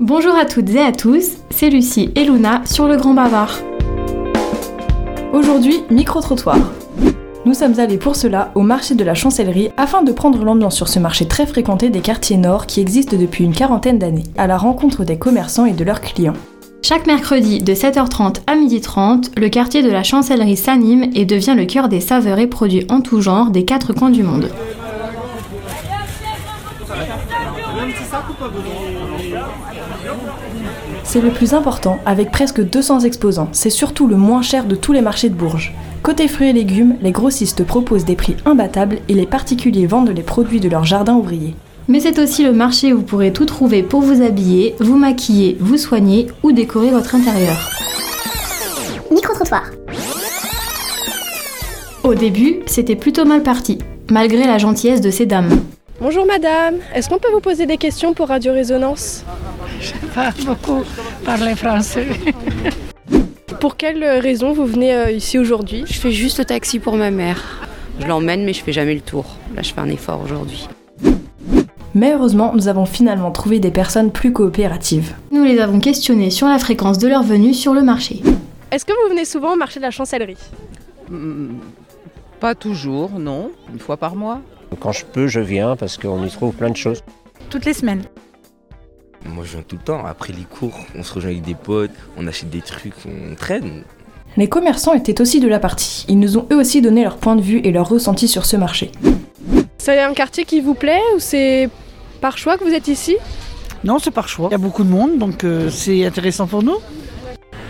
Bonjour à toutes et à tous, c'est Lucie et Luna sur le Grand Bavard. Aujourd'hui, micro-trottoir. Nous sommes allés pour cela au marché de la chancellerie afin de prendre l'ambiance sur ce marché très fréquenté des quartiers nord qui existe depuis une quarantaine d'années, à la rencontre des commerçants et de leurs clients. Chaque mercredi de 7h30 à 12h30, le quartier de la chancellerie s'anime et devient le cœur des saveurs et produits en tout genre des quatre coins du monde. C'est le plus important, avec presque 200 exposants. C'est surtout le moins cher de tous les marchés de Bourges. Côté fruits et légumes, les grossistes proposent des prix imbattables et les particuliers vendent les produits de leur jardin ouvrier. Mais c'est aussi le marché où vous pourrez tout trouver pour vous habiller, vous maquiller, vous soigner ou décorer votre intérieur. Micro-trottoir. Au début, c'était plutôt mal parti, malgré la gentillesse de ces dames. Bonjour madame, est-ce qu'on peut vous poser des questions pour Radio Résonance? Je sais pas beaucoup parler français. Pour quelle raison vous venez euh, ici aujourd'hui? Je fais juste le taxi pour ma mère. Je l'emmène mais je fais jamais le tour. Là je fais un effort aujourd'hui. Mais heureusement, nous avons finalement trouvé des personnes plus coopératives. Nous les avons questionnés sur la fréquence de leur venue sur le marché. Est-ce que vous venez souvent au marché de la chancellerie? Hmm, Pas toujours, non. Une fois par mois. Quand je peux, je viens parce qu'on y trouve plein de choses. Toutes les semaines. Moi je viens tout le temps, après les cours, on se rejoint avec des potes, on achète des trucs, on traîne. Les commerçants étaient aussi de la partie. Ils nous ont eux aussi donné leur point de vue et leur ressenti sur ce marché. C'est un quartier qui vous plaît ou c'est par choix que vous êtes ici? Non, c'est par choix. Il y a beaucoup de monde, donc euh, c'est intéressant pour nous.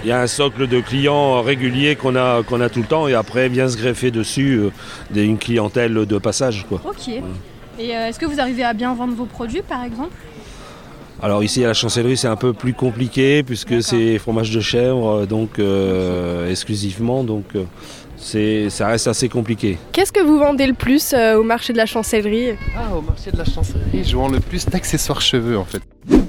Il y a un socle de clients réguliers qu'on a, qu'on a tout le temps et après vient se greffer dessus euh, des- une clientèle de passage. Quoi. Ok. Et euh, est-ce que vous arrivez à bien vendre vos produits par exemple? Alors ici à la chancellerie c'est un peu plus compliqué puisque c'est fromage de chèvre euh, donc euh, exclusivement donc euh, c'est, ça reste assez compliqué. Qu'est-ce que vous vendez le plus euh, au marché de la chancellerie? Ah, au marché de la chancellerie, je vends le plus d'accessoires cheveux en fait.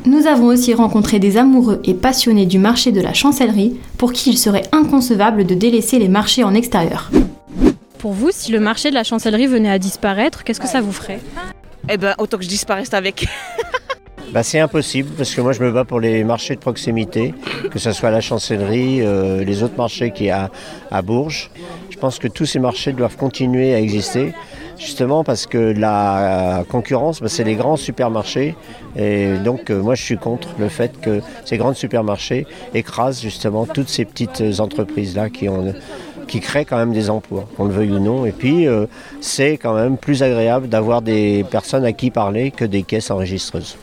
Nous avons aussi rencontré des amoureux et passionnés du marché de la chancellerie pour qui il serait inconcevable de délaisser les marchés en extérieur. Pour vous, si le marché de la chancellerie venait à disparaître, qu'est-ce que ça vous ferait? Eh ben autant que je disparaisse avec. Bah, c'est impossible parce que moi je me bats pour les marchés de proximité, que ce soit la chancellerie, euh, les autres marchés qui y a à Bourges. Je pense que tous ces marchés doivent continuer à exister, justement parce que la concurrence, bah, c'est les grands supermarchés. Et donc euh, moi je suis contre le fait que ces grands supermarchés écrasent justement toutes ces petites entreprises-là qui ont qui créent quand même des emplois, qu'on le veuille ou non. Et puis, euh, c'est quand même plus agréable d'avoir des personnes à qui parler que des caisses enregistreuses.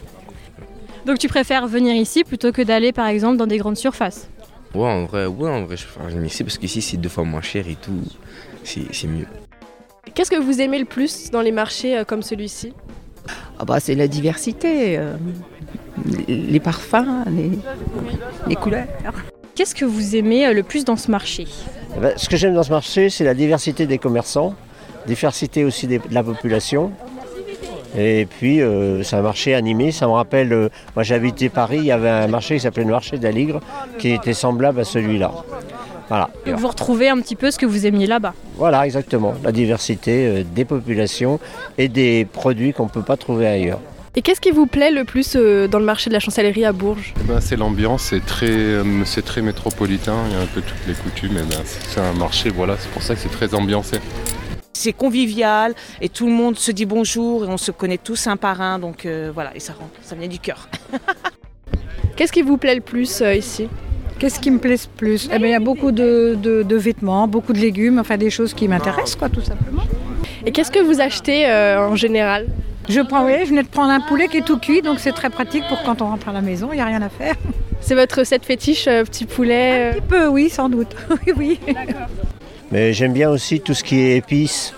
Donc tu préfères venir ici plutôt que d'aller par exemple dans des grandes surfaces? Ouais, en vrai, ouais, en vrai, je préfère venir ici parce qu'ici c'est deux fois moins cher et tout. C'est mieux. Qu'est-ce que vous aimez le plus dans les marchés euh, comme celui-ci? Ah bah c'est la diversité. euh, les- parfums, les, les couleurs. Qu'est-ce que vous aimez euh, le plus dans ce marché? Eh ben, ce que j'aime dans ce marché, c'est la diversité des commerçants, diversité aussi des- de la population. Et puis, euh, c'est un marché animé. Ça me rappelle, euh, moi j'ai habité Paris, il y avait un marché qui s'appelait le marché d'Aligre, qui était semblable à celui-là. Voilà. Donc vous retrouvez un petit peu ce que vous aimiez là-bas. Voilà, exactement. La diversité euh, des populations et des produits qu'on ne peut pas trouver ailleurs. Et qu'est-ce qui vous plaît le plus euh, dans le marché de la chancellerie à Bourges? Eh ben, c'est l'ambiance, c'est très, euh, c'est très métropolitain, il y a un peu toutes les coutumes. eh ben, c'est c'est un marché, voilà, c'est pour ça que c'est très ambiancé. C'est convivial et tout le monde se dit bonjour et on se connaît tous un par un. Donc euh, voilà, et ça rentre, ça vient du cœur. Qu'est-ce qui vous plaît le plus euh, ici? Qu'est-ce qui me plaît le plus? Eh bien, il y a beaucoup de, de- de vêtements, beaucoup de légumes, enfin des choses qui m'intéressent, quoi, tout simplement. Et qu'est-ce que vous achetez euh, en général? Je prends, oui, je venais de prendre un poulet qui est tout cuit, donc c'est très pratique pour quand on rentre à la maison, il n'y a rien à faire. C'est votre recette fétiche, euh, petit poulet Un petit peu, oui, sans doute. oui, oui. Mais j'aime bien aussi tout ce qui est épices,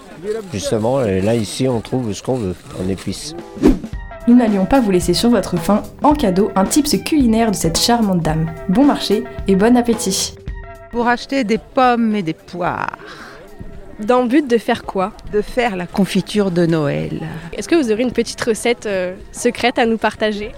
justement. Et là, ici, on trouve ce qu'on veut en épices. Nous n'allions pas vous laisser sur votre faim. En cadeau, un tips culinaire de cette charmante dame. Bon marché et bon appétit. Pour acheter des pommes et des poires. Dans le but de faire quoi De faire la confiture de Noël. Est-ce que vous aurez une petite recette euh, secrète à nous partager?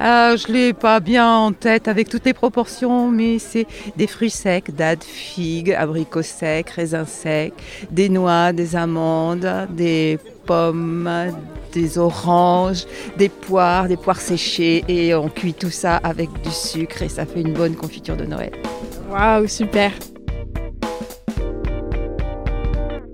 Ah, je l'ai pas bien en tête avec toutes les proportions, mais c'est des fruits secs, dattes, figues, abricots secs, raisins secs, des noix, des amandes, des pommes, des oranges, des poires, des poires séchées et on cuit tout ça avec du sucre et ça fait une bonne confiture de Noël. Waouh, super